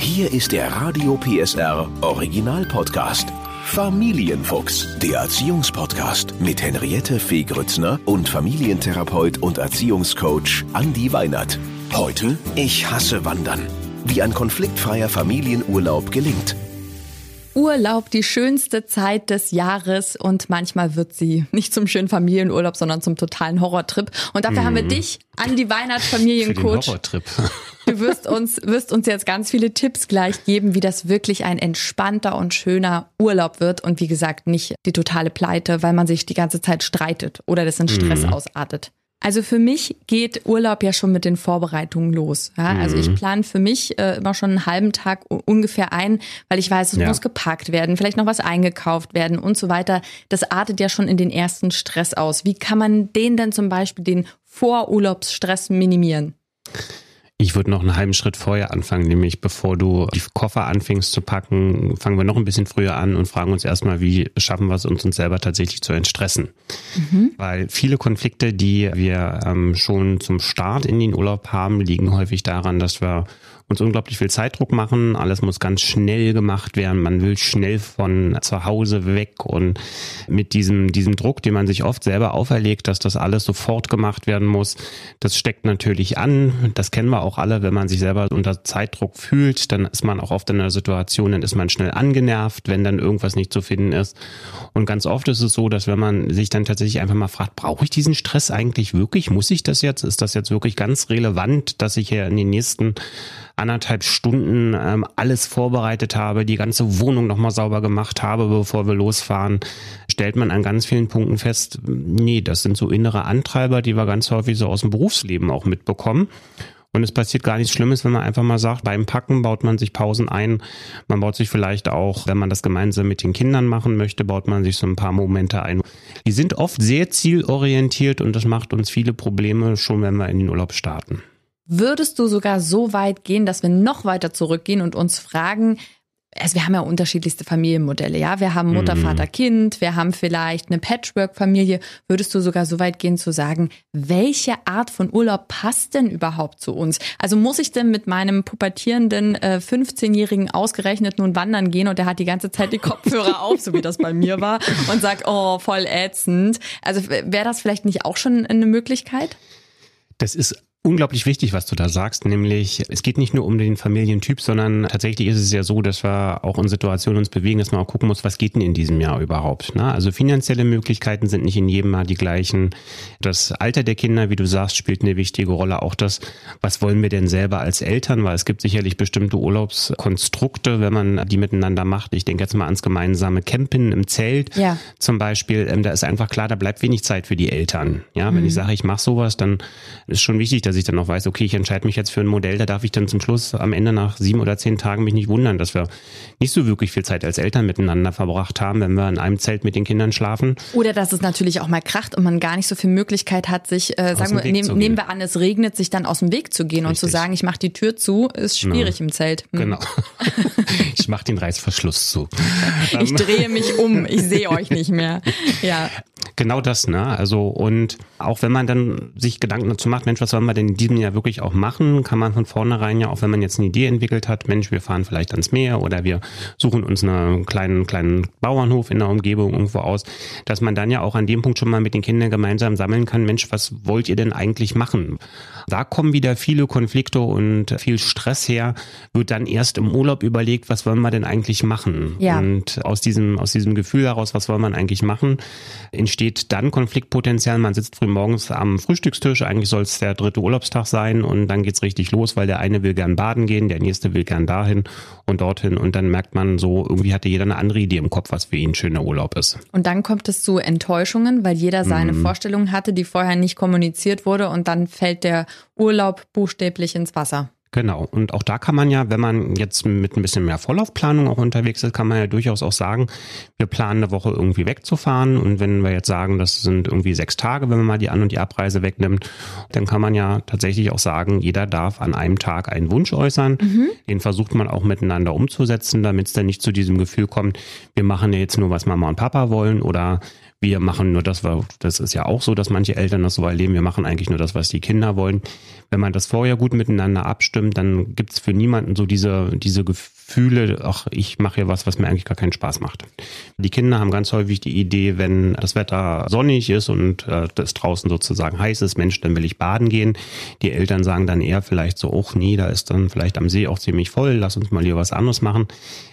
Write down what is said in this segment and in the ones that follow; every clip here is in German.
Hier ist der Radio PSR Original Podcast. Familienfuchs, der Erziehungspodcast mit Henriette Fee Grützner und Familientherapeut und Erziehungscoach Andi Weinert. Heute, ich hasse Wandern. Wie ein konfliktfreier Familienurlaub gelingt. Urlaub die schönste Zeit des Jahres und manchmal wird sie nicht zum schönen Familienurlaub, sondern zum totalen Horrortrip. Und dafür mhm. haben wir mhm. dich, Andi Weinert, Familiencoach. Horrortrip. Du wirst uns, wirst uns jetzt ganz viele Tipps gleich geben, wie das wirklich ein entspannter und schöner Urlaub wird und wie gesagt nicht die totale Pleite, weil man sich die ganze Zeit streitet oder das in Stress mhm. ausartet. Also für mich geht Urlaub ja schon mit den Vorbereitungen los. Ja? Also ich mhm. plane für mich äh, immer schon einen halben Tag ungefähr ein, weil ich weiß, es ja. muss gepackt werden, vielleicht noch was eingekauft werden und so weiter. Das artet ja schon in den ersten Stress aus. Wie kann man den denn zum Beispiel, den Vorurlaubsstress minimieren? Ich würde noch einen halben Schritt vorher anfangen, nämlich bevor du die Koffer anfängst zu packen, fangen wir noch ein bisschen früher an und fragen uns erstmal, wie schaffen wir es uns, uns selber tatsächlich zu entstressen. Mhm. Weil viele Konflikte, die wir ähm, schon zum Start in den Urlaub haben, liegen häufig daran, dass wir uns unglaublich viel Zeitdruck machen. Alles muss ganz schnell gemacht werden. Man will schnell von zu Hause weg und mit diesem, diesem Druck, den man sich oft selber auferlegt, dass das alles sofort gemacht werden muss, das steckt natürlich an. Das kennen wir auch alle. Wenn man sich selber unter Zeitdruck fühlt, dann ist man auch oft in einer Situation, dann ist man schnell angenervt, wenn dann irgendwas nicht zu finden ist. Und ganz oft ist es so, dass wenn man sich dann tatsächlich einfach mal fragt, brauche ich diesen Stress eigentlich wirklich? Muss ich das jetzt? Ist das jetzt wirklich ganz relevant, dass ich hier in den nächsten anderthalb Stunden ähm, alles vorbereitet habe, die ganze Wohnung nochmal sauber gemacht habe, bevor wir losfahren, stellt man an ganz vielen Punkten fest, nee, das sind so innere Antreiber, die wir ganz häufig so aus dem Berufsleben auch mitbekommen. Und es passiert gar nichts Schlimmes, wenn man einfach mal sagt, beim Packen baut man sich Pausen ein. Man baut sich vielleicht auch, wenn man das gemeinsam mit den Kindern machen möchte, baut man sich so ein paar Momente ein. Die sind oft sehr zielorientiert und das macht uns viele Probleme schon, wenn wir in den Urlaub starten. Würdest du sogar so weit gehen, dass wir noch weiter zurückgehen und uns fragen, also wir haben ja unterschiedlichste Familienmodelle, ja. Wir haben Mutter, mhm. Vater, Kind, wir haben vielleicht eine Patchwork-Familie. Würdest du sogar so weit gehen zu sagen, welche Art von Urlaub passt denn überhaupt zu uns? Also muss ich denn mit meinem pubertierenden äh, 15-Jährigen ausgerechnet nun wandern gehen und der hat die ganze Zeit die Kopfhörer auf, so wie das bei mir war, und sagt, oh, voll ätzend. Also wäre das vielleicht nicht auch schon eine Möglichkeit? Das ist unglaublich wichtig, was du da sagst, nämlich es geht nicht nur um den Familientyp, sondern tatsächlich ist es ja so, dass wir auch in Situationen uns bewegen, dass man auch gucken muss, was geht denn in diesem Jahr überhaupt. Ne? Also finanzielle Möglichkeiten sind nicht in jedem Jahr die gleichen. Das Alter der Kinder, wie du sagst, spielt eine wichtige Rolle. Auch das, was wollen wir denn selber als Eltern, weil es gibt sicherlich bestimmte Urlaubskonstrukte, wenn man die miteinander macht. Ich denke jetzt mal ans gemeinsame Campen im Zelt ja. zum Beispiel. Ähm, da ist einfach klar, da bleibt wenig Zeit für die Eltern. Ja, wenn mhm. ich sage, ich mache sowas, dann ist schon wichtig, dass ich dann auch weiß, okay, ich entscheide mich jetzt für ein Modell, da darf ich dann zum Schluss am Ende nach sieben oder zehn Tagen mich nicht wundern, dass wir nicht so wirklich viel Zeit als Eltern miteinander verbracht haben, wenn wir in einem Zelt mit den Kindern schlafen. Oder dass es natürlich auch mal kracht und man gar nicht so viel Möglichkeit hat, sich, äh, sagen wir, nehm, nehmen wir an, es regnet, sich dann aus dem Weg zu gehen Richtig. und zu sagen, ich mache die Tür zu, ist schwierig ja. im Zelt. Hm. Genau. ich mache den Reißverschluss zu. ich drehe mich um, ich sehe euch nicht mehr. Ja. Genau das, ne? Also und auch wenn man dann sich Gedanken dazu macht, Mensch, was sollen wir denn in diesem Jahr wirklich auch machen, kann man von vornherein ja, auch wenn man jetzt eine Idee entwickelt hat, Mensch, wir fahren vielleicht ans Meer oder wir suchen uns einen kleinen, kleinen Bauernhof in der Umgebung irgendwo aus, dass man dann ja auch an dem Punkt schon mal mit den Kindern gemeinsam sammeln kann, Mensch, was wollt ihr denn eigentlich machen? Da kommen wieder viele Konflikte und viel Stress her, wird dann erst im Urlaub überlegt, was wollen wir denn eigentlich machen? Ja. Und aus diesem, aus diesem Gefühl heraus, was wollen wir eigentlich machen, entsteht dann Konfliktpotenzial. Man sitzt früh morgens am Frühstückstisch, eigentlich soll es der dritte Urlaubstag sein und dann geht's richtig los, weil der eine will gern baden gehen, der nächste will gern dahin und dorthin und dann merkt man so, irgendwie hatte jeder eine andere Idee im Kopf, was für ihn ein schöner Urlaub ist. Und dann kommt es zu Enttäuschungen, weil jeder seine mm. Vorstellung hatte, die vorher nicht kommuniziert wurde und dann fällt der Urlaub buchstäblich ins Wasser. Genau. Und auch da kann man ja, wenn man jetzt mit ein bisschen mehr Vorlaufplanung auch unterwegs ist, kann man ja durchaus auch sagen, wir planen eine Woche irgendwie wegzufahren. Und wenn wir jetzt sagen, das sind irgendwie sechs Tage, wenn man mal die An- und die Abreise wegnimmt, dann kann man ja tatsächlich auch sagen, jeder darf an einem Tag einen Wunsch äußern. Mhm. Den versucht man auch miteinander umzusetzen, damit es dann nicht zu diesem Gefühl kommt, wir machen ja jetzt nur, was Mama und Papa wollen oder wir machen nur das, das ist ja auch so, dass manche Eltern das so erleben, wir machen eigentlich nur das, was die Kinder wollen. Wenn man das vorher gut miteinander abstimmt, dann gibt es für niemanden so diese, diese Gefühle, ach, ich mache hier was, was mir eigentlich gar keinen Spaß macht. Die Kinder haben ganz häufig die Idee, wenn das Wetter sonnig ist und äh, das draußen sozusagen heiß ist, Mensch, dann will ich baden gehen. Die Eltern sagen dann eher vielleicht so, ach nee, da ist dann vielleicht am See auch ziemlich voll, lass uns mal hier was anderes machen.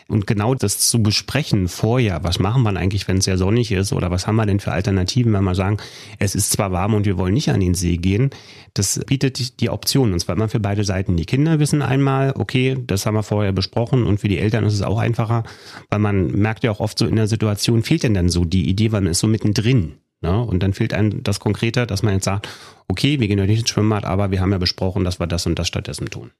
Und genau das zu besprechen vorher, was machen wir eigentlich, wenn es sehr sonnig ist oder was haben wir denn für Alternativen, wenn wir sagen, es ist zwar warm und wir wollen nicht an den See gehen, das bietet die Option und zwar immer für beide Seiten. Die Kinder wissen einmal, okay, das haben wir vorher besprochen und für die Eltern ist es auch einfacher, weil man merkt ja auch oft so in der Situation, fehlt denn dann so die Idee, weil man ist so mittendrin. Ne? Und dann fehlt einem das Konkrete, dass man jetzt sagt, okay, wir gehen heute nicht ins Schwimmbad, aber wir haben ja besprochen, dass wir das und das stattdessen tun.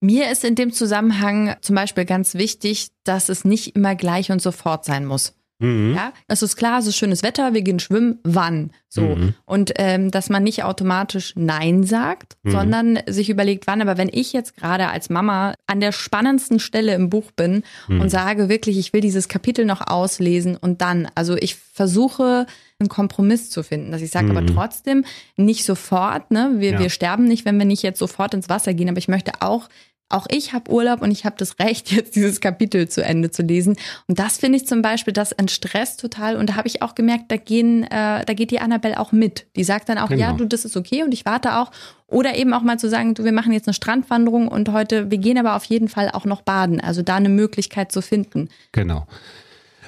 Mir ist in dem Zusammenhang zum Beispiel ganz wichtig, dass es nicht immer gleich und sofort sein muss. Mhm. Ja, es ist klar, es ist schönes Wetter, wir gehen schwimmen, wann? So. Mhm. Und ähm, dass man nicht automatisch Nein sagt, mhm. sondern sich überlegt, wann. Aber wenn ich jetzt gerade als Mama an der spannendsten Stelle im Buch bin und mhm. sage wirklich, ich will dieses Kapitel noch auslesen und dann, also ich versuche einen Kompromiss zu finden, dass ich sage, aber mhm. trotzdem nicht sofort, ne? Wir, ja. wir sterben nicht, wenn wir nicht jetzt sofort ins Wasser gehen, aber ich möchte auch auch ich habe Urlaub und ich habe das Recht, jetzt dieses Kapitel zu Ende zu lesen. Und das finde ich zum Beispiel, das entstresst total. Und da habe ich auch gemerkt, da gehen, äh, da geht die Annabelle auch mit. Die sagt dann auch, genau. ja, du, das ist okay und ich warte auch. Oder eben auch mal zu sagen, du, wir machen jetzt eine Strandwanderung und heute, wir gehen aber auf jeden Fall auch noch baden. Also da eine Möglichkeit zu finden. Genau.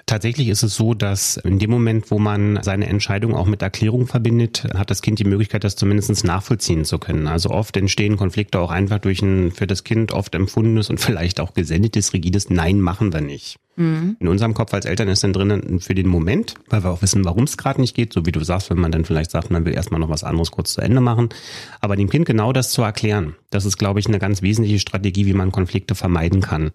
Tatsächlich ist es so, dass in dem Moment, wo man seine Entscheidung auch mit Erklärung verbindet, hat das Kind die Möglichkeit, das zumindest nachvollziehen zu können. Also oft entstehen Konflikte auch einfach durch ein für das Kind oft empfundenes und vielleicht auch gesendetes, rigides Nein machen wir nicht. Mhm. In unserem Kopf als Eltern ist dann drinnen für den Moment, weil wir auch wissen, warum es gerade nicht geht, so wie du sagst, wenn man dann vielleicht sagt, man will erstmal noch was anderes kurz zu Ende machen. Aber dem Kind genau das zu erklären, das ist, glaube ich, eine ganz wesentliche Strategie, wie man Konflikte vermeiden kann.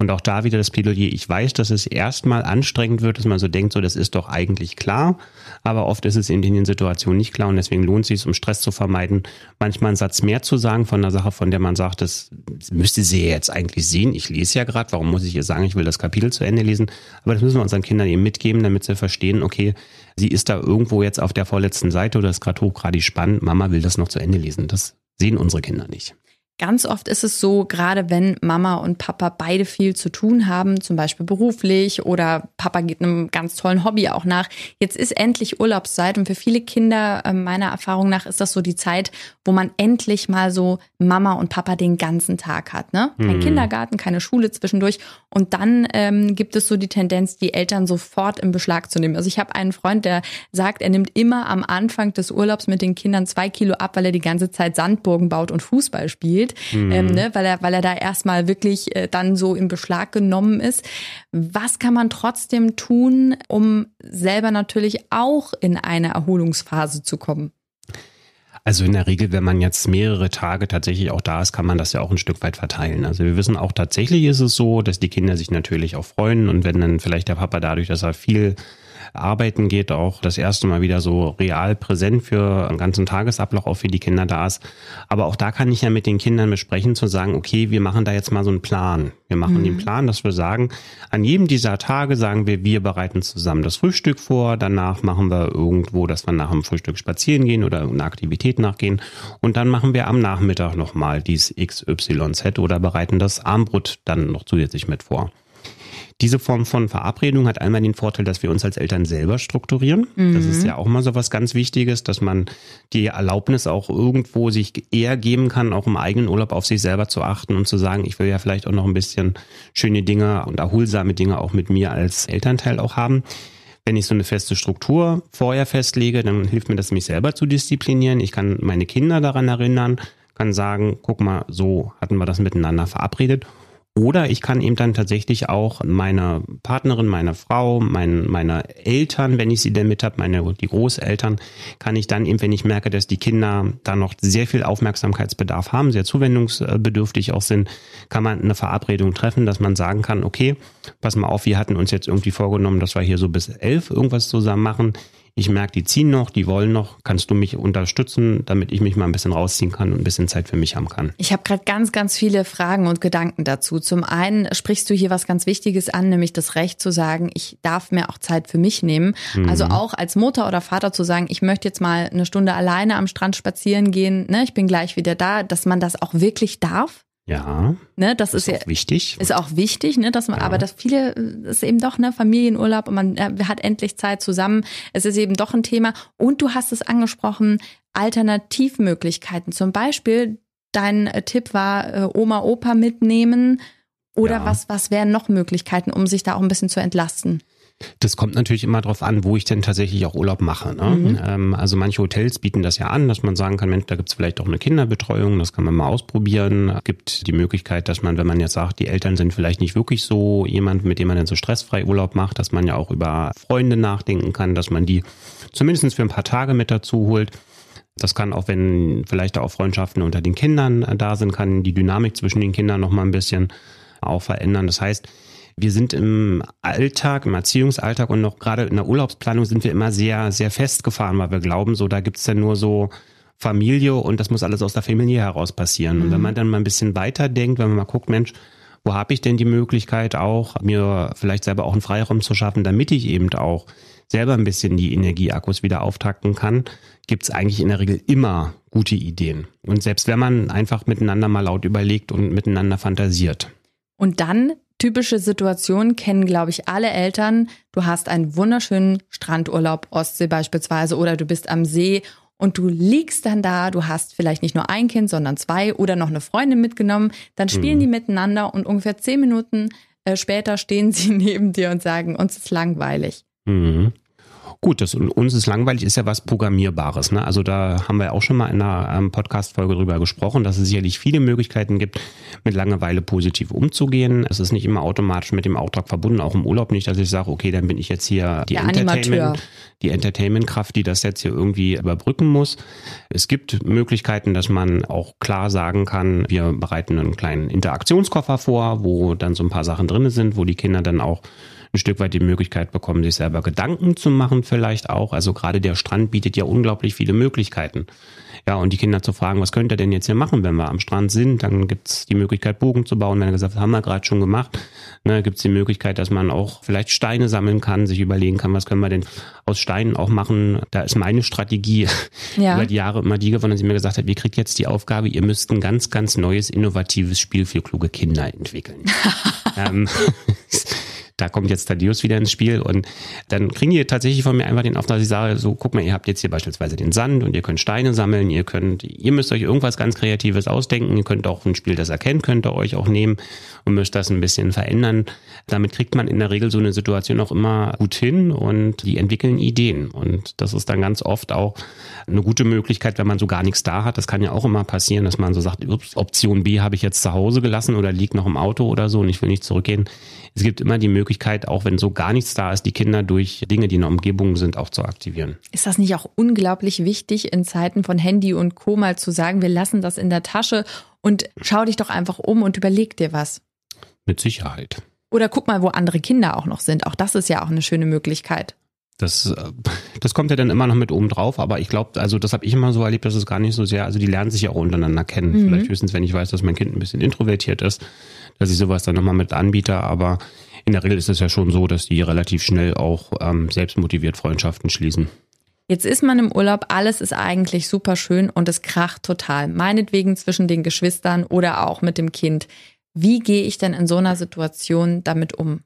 Und auch da wieder das Plädoyer. Ich weiß, dass es erstmal anstrengend wird, dass man so denkt, so das ist doch eigentlich klar. Aber oft ist es in den Situationen nicht klar und deswegen lohnt es sich, um Stress zu vermeiden, manchmal einen Satz mehr zu sagen von einer Sache, von der man sagt, das müsste sie ja jetzt eigentlich sehen. Ich lese ja gerade, warum muss ich ihr sagen, ich will das Kapitel zu Ende lesen? Aber das müssen wir unseren Kindern eben mitgeben, damit sie verstehen, okay, sie ist da irgendwo jetzt auf der vorletzten Seite oder ist gerade hochgradig spannend, Mama will das noch zu Ende lesen. Das sehen unsere Kinder nicht. Ganz oft ist es so, gerade wenn Mama und Papa beide viel zu tun haben, zum Beispiel beruflich oder Papa geht einem ganz tollen Hobby auch nach. Jetzt ist endlich Urlaubszeit und für viele Kinder, äh, meiner Erfahrung nach, ist das so die Zeit, wo man endlich mal so Mama und Papa den ganzen Tag hat. Ne? Kein mhm. Kindergarten, keine Schule zwischendurch. Und dann ähm, gibt es so die Tendenz, die Eltern sofort in Beschlag zu nehmen. Also ich habe einen Freund, der sagt, er nimmt immer am Anfang des Urlaubs mit den Kindern zwei Kilo ab, weil er die ganze Zeit Sandburgen baut und Fußball spielt mhm. ähm, ne, weil er, weil er da erstmal wirklich äh, dann so in Beschlag genommen ist. Was kann man trotzdem tun, um selber natürlich auch in eine Erholungsphase zu kommen? Also in der Regel, wenn man jetzt mehrere Tage tatsächlich auch da ist, kann man das ja auch ein Stück weit verteilen. Also wir wissen auch tatsächlich ist es so, dass die Kinder sich natürlich auch freuen und wenn dann vielleicht der Papa dadurch, dass er viel arbeiten geht, auch das erste Mal wieder so real präsent für einen ganzen Tagesablauf auch für die Kinder da ist. Aber auch da kann ich ja mit den Kindern besprechen, zu sagen, okay, wir machen da jetzt mal so einen Plan. Wir machen mhm. den Plan, dass wir sagen, an jedem dieser Tage sagen wir, wir bereiten zusammen das Frühstück vor, danach machen wir irgendwo, dass wir nach dem Frühstück spazieren gehen oder einer Aktivität nachgehen und dann machen wir am Nachmittag nochmal dies XYZ oder bereiten das Armbrot dann noch zusätzlich mit vor. Diese Form von Verabredung hat einmal den Vorteil, dass wir uns als Eltern selber strukturieren. Mhm. Das ist mhm. ja auch mal so was ganz Wichtiges, dass man die Erlaubnis auch irgendwo sich eher geben kann, auch im eigenen Urlaub auf sich selber zu achten und zu sagen, ich will ja vielleicht auch noch ein bisschen schöne Dinge und erholsame Dinge auch mit mir als Elternteil auch haben. Wenn ich so eine feste Struktur vorher festlege, dann hilft mir das, mich selber zu disziplinieren. Ich kann meine Kinder daran erinnern, kann sagen, guck mal, so hatten wir das miteinander verabredet. Oder ich kann eben dann tatsächlich auch meine Partnerin, meine Frau, mein, meine Eltern, wenn ich sie denn mit habe, meine die Großeltern, kann ich dann eben, wenn ich merke, dass die Kinder da noch sehr viel Aufmerksamkeitsbedarf haben, sehr zuwendungsbedürftig auch sind, kann man eine Verabredung treffen, dass man sagen kann, okay, pass mal auf, wir hatten uns jetzt irgendwie vorgenommen, dass wir hier so bis elf irgendwas zusammen machen ich merke, die ziehen noch, die wollen noch, kannst du mich unterstützen, damit ich mich mal ein bisschen rausziehen kann und ein bisschen Zeit für mich haben kann. Ich habe gerade ganz, ganz viele Fragen und Gedanken dazu. Zum einen sprichst du hier was ganz Wichtiges an, nämlich das Recht zu sagen, ich darf mir auch Zeit für mich nehmen. Mhm. Also auch als Mutter oder Vater zu sagen, ich möchte jetzt mal eine Stunde alleine am Strand spazieren gehen, ne, ich bin gleich wieder da, dass man das auch wirklich darf. Ja. Ne, das ist, ist ja wichtig. Ist auch wichtig, ne, dass man, ja. aber dass viele ist eben doch ne Familienurlaub und man äh, hat endlich Zeit zusammen. Es ist eben doch ein Thema. Und du hast es angesprochen, Alternativmöglichkeiten. Zum Beispiel dein äh, Tipp war äh, Oma Opa mitnehmen oder ja. was was wären noch Möglichkeiten, um sich da auch ein bisschen zu entlasten? Das kommt natürlich immer darauf an, wo ich denn tatsächlich auch Urlaub mache. Ne? Mhm. Ähm, also manche Hotels bieten das ja an, dass man sagen kann, Mensch, da gibt's vielleicht auch eine Kinderbetreuung, das kann man mal ausprobieren. Es gibt die Möglichkeit, dass man, wenn man jetzt sagt, die Eltern sind vielleicht nicht wirklich so jemand, mit dem man dann so stressfrei Urlaub macht, dass man ja auch über Freunde nachdenken kann, dass man die zumindest für ein paar Tage mit dazu holt. Das kann auch, wenn vielleicht auch Freundschaften unter den Kindern da sind, kann die Dynamik zwischen den Kindern noch mal ein bisschen auch verändern. Das heißt, wir sind im Alltag, im Erziehungsalltag und noch gerade in der Urlaubsplanung sind wir immer sehr, sehr festgefahren, weil wir glauben, so da gibt's dann nur so Familie und das muss alles aus der Familie heraus passieren. Mhm. Und wenn mhm. man dann mal ein bisschen weiter denkt, wenn man mal guckt, Mensch, wo habe ich denn die Möglichkeit auch, mir vielleicht selber auch einen Freiraum zu schaffen, damit ich eben auch selber ein bisschen die Energieakkus wieder auftakten kann, gibt's eigentlich in der Regel immer gute Ideen. Und selbst wenn man einfach miteinander mal laut überlegt und miteinander fantasiert. Und dann typische Situation kennen, glaube ich, alle Eltern. Du hast einen wunderschönen Strandurlaub, Ostsee beispielsweise, oder du bist am See und du liegst dann da, du hast vielleicht nicht nur ein Kind, sondern zwei oder noch eine Freundin mitgenommen, dann spielen mhm. die miteinander und ungefähr zehn Minuten äh, später stehen sie neben dir und sagen, uns ist langweilig. Mhm. Gut, das uns ist langweilig, ist ja was Programmierbares. Ne? Also da haben wir auch schon mal in einer ähm, Podcast-Folge drüber gesprochen, dass es sicherlich viele Möglichkeiten gibt, mit Langeweile positiv umzugehen. Es ist nicht immer automatisch mit dem Auftrag verbunden, auch im Urlaub nicht, dass ich sage, okay, dann bin ich jetzt hier die Entertainment, die Entertainment-Kraft, die das jetzt hier irgendwie überbrücken muss. Es gibt Möglichkeiten, dass man auch klar sagen kann, wir bereiten einen kleinen Interaktionskoffer vor, wo dann so ein paar Sachen drin sind, wo die Kinder dann auch ein Stück weit die Möglichkeit bekommen, sich selber Gedanken zu machen vielleicht auch. Also gerade der Strand bietet ja unglaublich viele Möglichkeiten. Ja, und die Kinder zu fragen, was könnt ihr denn jetzt hier machen, wenn wir am Strand sind? Dann gibt's die Möglichkeit, Bogen zu bauen. Wenn er gesagt haben wir gerade schon gemacht, ne, gibt's die Möglichkeit, dass man auch vielleicht Steine sammeln kann, sich überlegen kann, was können wir denn aus Steinen auch machen. Da ist meine Strategie ja. über die Jahre immer die gewonnen, dass sie mir gesagt hat, wir kriegt jetzt die Aufgabe, ihr müsst ein ganz, ganz neues, innovatives Spiel für kluge Kinder entwickeln. ähm, da kommt jetzt Thaddeus wieder ins Spiel und dann kriegen die tatsächlich von mir einfach den Auftrag, dass ich sage, so guck mal, ihr habt jetzt hier beispielsweise den Sand und ihr könnt Steine sammeln, ihr könnt, ihr müsst euch irgendwas ganz Kreatives ausdenken, ihr könnt auch ein Spiel, das erkennt, könnt ihr euch auch nehmen und müsst das ein bisschen verändern. Damit kriegt man in der Regel so eine Situation auch immer gut hin und die entwickeln Ideen und das ist dann ganz oft auch eine gute Möglichkeit, wenn man so gar nichts da hat. Das kann ja auch immer passieren, dass man so sagt, ups, Option B habe ich jetzt zu Hause gelassen oder liegt noch im Auto oder so und ich will nicht zurückgehen. Es gibt immer die Möglichkeit, auch wenn so gar nichts da ist, die Kinder durch Dinge, die in der Umgebung sind, auch zu aktivieren. Ist das nicht auch unglaublich wichtig, in Zeiten von Handy und Co. mal zu sagen, wir lassen das in der Tasche und schau dich doch einfach um und überleg dir was? Mit Sicherheit. Oder guck mal, wo andere Kinder auch noch sind. Auch das ist ja auch eine schöne Möglichkeit. Das, äh, das kommt ja dann immer noch mit oben drauf, aber ich glaube, also das habe ich immer so erlebt, dass es gar nicht so sehr, also die lernen sich ja auch untereinander kennen. Mhm. Vielleicht höchstens, wenn ich weiß, dass mein Kind ein bisschen introvertiert ist, dass ich sowas dann nochmal mit anbiete, aber in der Regel ist es ja schon so, dass die relativ schnell auch ähm, selbstmotiviert Freundschaften schließen. Jetzt ist man im Urlaub, alles ist eigentlich super schön und es kracht total. Meinetwegen zwischen den Geschwistern oder auch mit dem Kind. Wie gehe ich denn in so einer Situation damit um?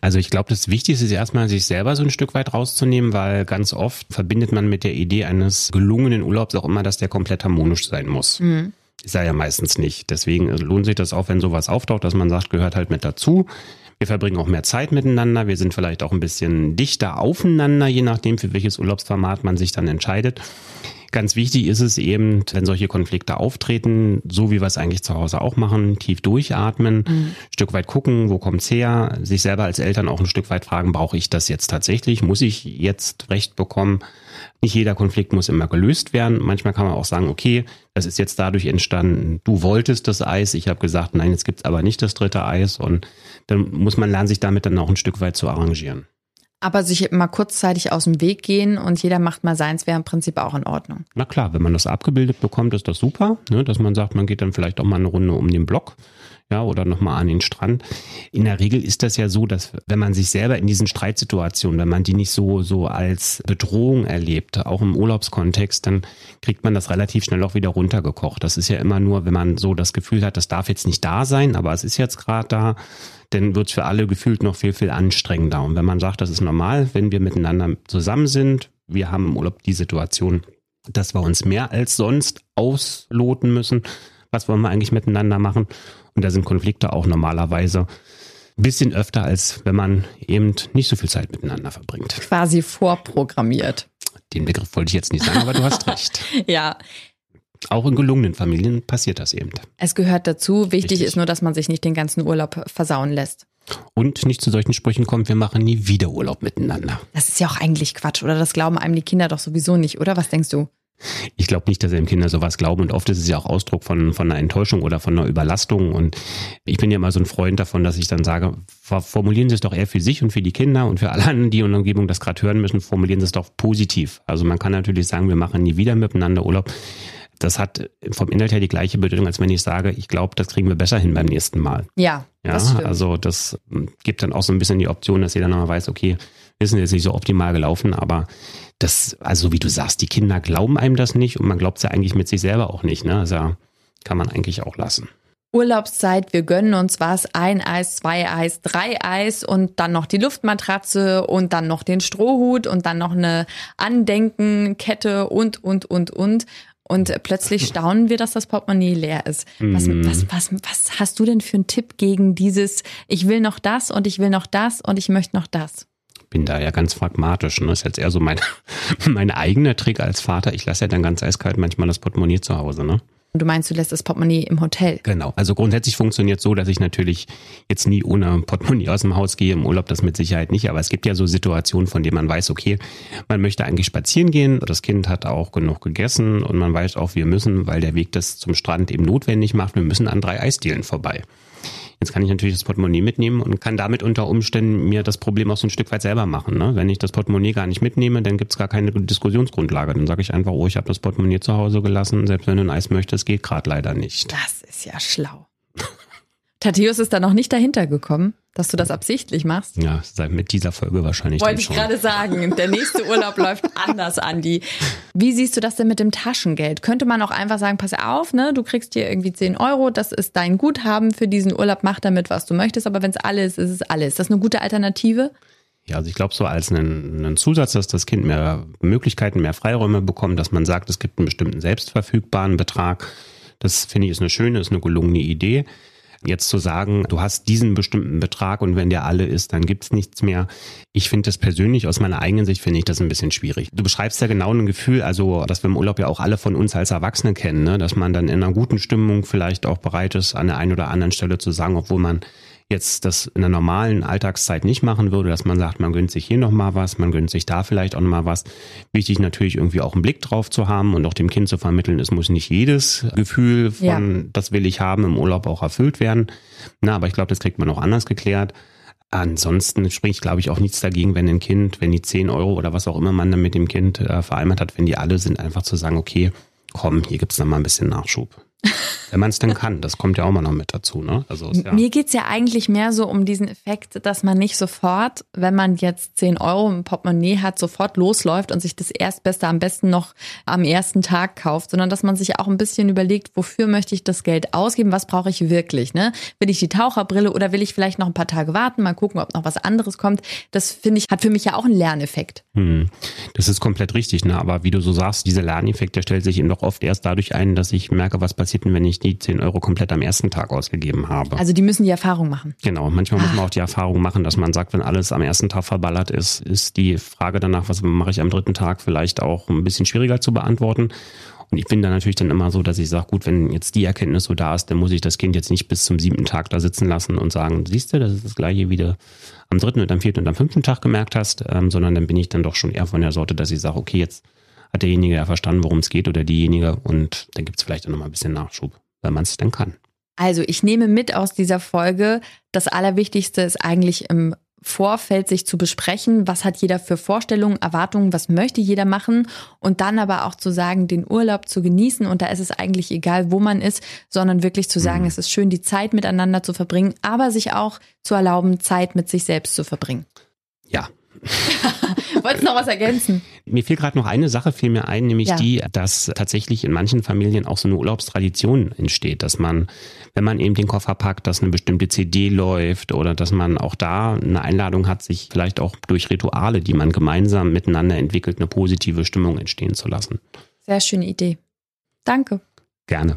Also ich glaube, das Wichtigste ist erstmal, sich selber so ein Stück weit rauszunehmen, weil ganz oft verbindet man mit der Idee eines gelungenen Urlaubs auch immer, dass der komplett harmonisch sein muss. Mhm. Ist er ja meistens nicht. Deswegen lohnt sich das auch, wenn sowas auftaucht, dass man sagt, gehört halt mit dazu. Wir verbringen auch mehr Zeit miteinander. Wir sind vielleicht auch ein bisschen dichter aufeinander, je nachdem, für welches Urlaubsformat man sich dann entscheidet. Ganz wichtig ist es eben, wenn solche Konflikte auftreten, so wie wir es eigentlich zu Hause auch machen, tief durchatmen, mhm. Stück weit gucken, wo kommt's her, sich selber als Eltern auch ein Stück weit fragen, brauche ich das jetzt tatsächlich? Muss ich jetzt Recht bekommen? Nicht jeder Konflikt muss immer gelöst werden. Manchmal kann man auch sagen, okay, das ist jetzt dadurch entstanden, du wolltest das Eis, ich habe gesagt, nein, jetzt gibt's aber nicht das dritte Eis und dann muss man lernen, sich damit dann auch ein Stück weit zu arrangieren. Aber sich mal kurzzeitig aus dem Weg gehen und jeder macht mal seins, wäre im Prinzip auch in Ordnung. Na klar, wenn man das abgebildet bekommt, ist das super, ne? dass man sagt, man geht dann vielleicht auch mal eine Runde um den Block ja, oder nochmal an den Strand. In der Regel ist das ja so, dass wenn man sich selber in diesen Streitsituationen, wenn man die nicht so, so als Bedrohung erlebt, auch im Urlaubskontext, dann kriegt man das relativ schnell auch wieder runtergekocht. Das ist ja immer nur, wenn man so das Gefühl hat, das darf jetzt nicht da sein, aber es ist jetzt gerade da, dann wird es für alle gefühlt noch viel, viel anstrengender. Und wenn man sagt, das ist normal, wenn wir miteinander zusammen sind, wir haben im Urlaub die Situation, dass wir uns mehr als sonst ausloten müssen, was wollen wir eigentlich miteinander machen? Und da sind Konflikte auch normalerweise ein bisschen öfter, als wenn man eben nicht so viel Zeit miteinander verbringt. Quasi vorprogrammiert. Den Begriff wollte ich jetzt nicht sagen, aber du hast recht. ja. Auch in gelungenen Familien passiert das eben. Es gehört dazu. Wichtig Richtig. ist nur, dass man sich nicht den ganzen Urlaub versauen lässt. Und nicht zu solchen Sprüchen kommt, wir machen nie wieder Urlaub miteinander. Das ist ja auch eigentlich Quatsch, oder? Das glauben einem die Kinder doch sowieso nicht, oder? Was denkst du? Ich glaube nicht, dass eben Kinder sowas glauben und oft ist es ja auch Ausdruck von, von einer Enttäuschung oder von einer Überlastung und ich bin ja immer so ein Freund davon, dass ich dann sage, formulieren Sie es doch eher für sich und für die Kinder und für alle anderen, die in der Umgebung das gerade hören müssen, formulieren Sie es doch positiv. Also man kann natürlich sagen, wir machen nie wieder miteinander Urlaub. Das hat vom Inhalt her die gleiche Bedeutung, als wenn ich sage, ich glaube, das kriegen wir besser hin beim nächsten Mal. Ja, ja das also das gibt dann auch so ein bisschen die Option, dass jeder nochmal weiß, okay, sind jetzt nicht so optimal gelaufen, aber das, also wie du sagst, die Kinder glauben einem das nicht und man glaubt es ja eigentlich mit sich selber auch nicht. Ne? Also kann man eigentlich auch lassen. Urlaubszeit, wir gönnen uns was, ein Eis, zwei Eis, drei Eis und dann noch die Luftmatratze und dann noch den Strohhut und dann noch eine Andenkenkette und, und, und, und. Und plötzlich staunen wir, dass das Portemonnaie leer ist. Was, mm. was, was, was hast du denn für einen Tipp gegen dieses, ich will noch das und ich will noch das und ich möchte noch das? Bin da ja ganz pragmatisch. Ne? Das ist jetzt eher so mein, mein eigener Trick als Vater. Ich lasse ja dann ganz eiskalt manchmal das Portemonnaie zu Hause. Ne? Du meinst, du lässt das Portemonnaie im Hotel? Genau. Also grundsätzlich funktioniert so, dass ich natürlich jetzt nie ohne Portemonnaie aus dem Haus gehe. Im Urlaub das mit Sicherheit nicht. Aber es gibt ja so Situationen, von denen man weiß, okay, man möchte eigentlich spazieren gehen. Das Kind hat auch genug gegessen und man weiß auch, wir müssen, weil der Weg das zum Strand eben notwendig macht, wir müssen an drei Eisdielen vorbei. Jetzt kann ich natürlich das Portemonnaie mitnehmen und kann damit unter Umständen mir das Problem auch so ein Stück weit selber machen. Ne? Wenn ich das Portemonnaie gar nicht mitnehme, dann gibt es gar keine Diskussionsgrundlage. Dann sage ich einfach, oh, ich habe das Portemonnaie zu Hause gelassen, selbst wenn du ein Eis möchtest, geht gerade leider nicht. Das ist ja schlau. Thaddeus ist da noch nicht dahinter gekommen, dass du das absichtlich machst. Ja, seit mit dieser Folge wahrscheinlich. Wollte ich gerade sagen, der nächste Urlaub läuft anders, Andi. Wie siehst du das denn mit dem Taschengeld? Könnte man auch einfach sagen, pass auf, ne, du kriegst hier irgendwie 10 Euro, das ist dein Guthaben für diesen Urlaub, mach damit, was du möchtest, aber wenn es alles ist, ist es alles. Ist das eine gute Alternative? Ja, also ich glaube so als einen, einen Zusatz, dass das Kind mehr Möglichkeiten, mehr Freiräume bekommt, dass man sagt, es gibt einen bestimmten selbstverfügbaren Betrag. Das finde ich ist eine schöne, ist eine gelungene Idee. Jetzt zu sagen, du hast diesen bestimmten Betrag und wenn der alle ist, dann gibt's nichts mehr. Ich finde das persönlich aus meiner eigenen Sicht finde ich das ein bisschen schwierig. Du beschreibst ja genau ein Gefühl, also dass wir im Urlaub ja auch alle von uns als Erwachsene kennen, ne? dass man dann in einer guten Stimmung vielleicht auch bereit ist, an der einen oder anderen Stelle zu sagen, obwohl man jetzt das in der normalen Alltagszeit nicht machen würde, dass man sagt, man gönnt sich hier nochmal was, man gönnt sich da vielleicht auch nochmal was. Wichtig natürlich irgendwie auch einen Blick drauf zu haben und auch dem Kind zu vermitteln, es muss nicht jedes Gefühl von, ja. das will ich haben, im Urlaub auch erfüllt werden. Na, aber ich glaube, das kriegt man auch anders geklärt. Ansonsten spricht, glaube ich, auch nichts dagegen, wenn ein Kind, wenn die 10 Euro oder was auch immer man dann mit dem Kind äh, vereinbart hat, wenn die alle sind, einfach zu sagen, okay, komm, hier gibt's noch mal ein bisschen Nachschub. Wenn man es denn kann, das kommt ja auch mal noch mit dazu. Ne? Also, ja Mir geht's ja eigentlich mehr so um diesen Effekt, dass man nicht sofort, wenn man jetzt 10 Euro im Portemonnaie hat, sofort losläuft und sich das Erstbeste am besten noch am ersten Tag kauft, sondern dass man sich auch ein bisschen überlegt, wofür möchte ich das Geld ausgeben, was brauche ich wirklich. Ne? Will ich die Taucherbrille oder will ich vielleicht noch ein paar Tage warten, mal gucken, ob noch was anderes kommt. Das finde ich, hat für mich ja auch einen Lerneffekt. Hm. Das ist komplett richtig, ne? aber wie du so sagst, dieser Lerneffekt, der stellt sich eben doch oft erst dadurch ein, dass ich merke, was passiert denn, wenn ich die 10 Euro komplett am ersten Tag ausgegeben habe. Also die müssen die Erfahrung machen. Genau, manchmal ah. muss man auch die Erfahrung machen, dass man sagt, wenn alles am ersten Tag verballert ist, ist die Frage danach, was mache ich am dritten Tag, vielleicht auch ein bisschen schwieriger zu beantworten. Und ich bin da natürlich dann immer so, dass ich sage, gut, wenn jetzt die Erkenntnis so da ist, dann muss ich das Kind jetzt nicht bis zum siebten Tag da sitzen lassen und sagen, siehst du, das ist das gleiche wie du am dritten und am vierten und am fünften Tag gemerkt hast, ähm, sondern dann bin ich dann doch schon eher von der Sorte, dass ich sage, okay, jetzt hat derjenige ja verstanden, worum es geht oder diejenige und dann gibt es vielleicht auch nochmal ein bisschen Nachschub wenn man es dann kann. Also ich nehme mit aus dieser Folge, das Allerwichtigste ist eigentlich im Vorfeld sich zu besprechen, was hat jeder für Vorstellungen, Erwartungen, was möchte jeder machen und dann aber auch zu sagen, den Urlaub zu genießen und da ist es eigentlich egal, wo man ist, sondern wirklich zu sagen, mhm. es ist schön, die Zeit miteinander zu verbringen, aber sich auch zu erlauben, Zeit mit sich selbst zu verbringen. Ja, Wolltest du noch was ergänzen? Mir fiel gerade noch eine Sache, fiel mir ein, nämlich ja. die, dass tatsächlich in manchen Familien auch so eine Urlaubstradition entsteht, dass man, wenn man eben den Koffer packt, dass eine bestimmte CD läuft oder dass man auch da eine Einladung hat, sich vielleicht auch durch Rituale, die man gemeinsam miteinander entwickelt, eine positive Stimmung entstehen zu lassen. Sehr schöne Idee. Danke. Gerne.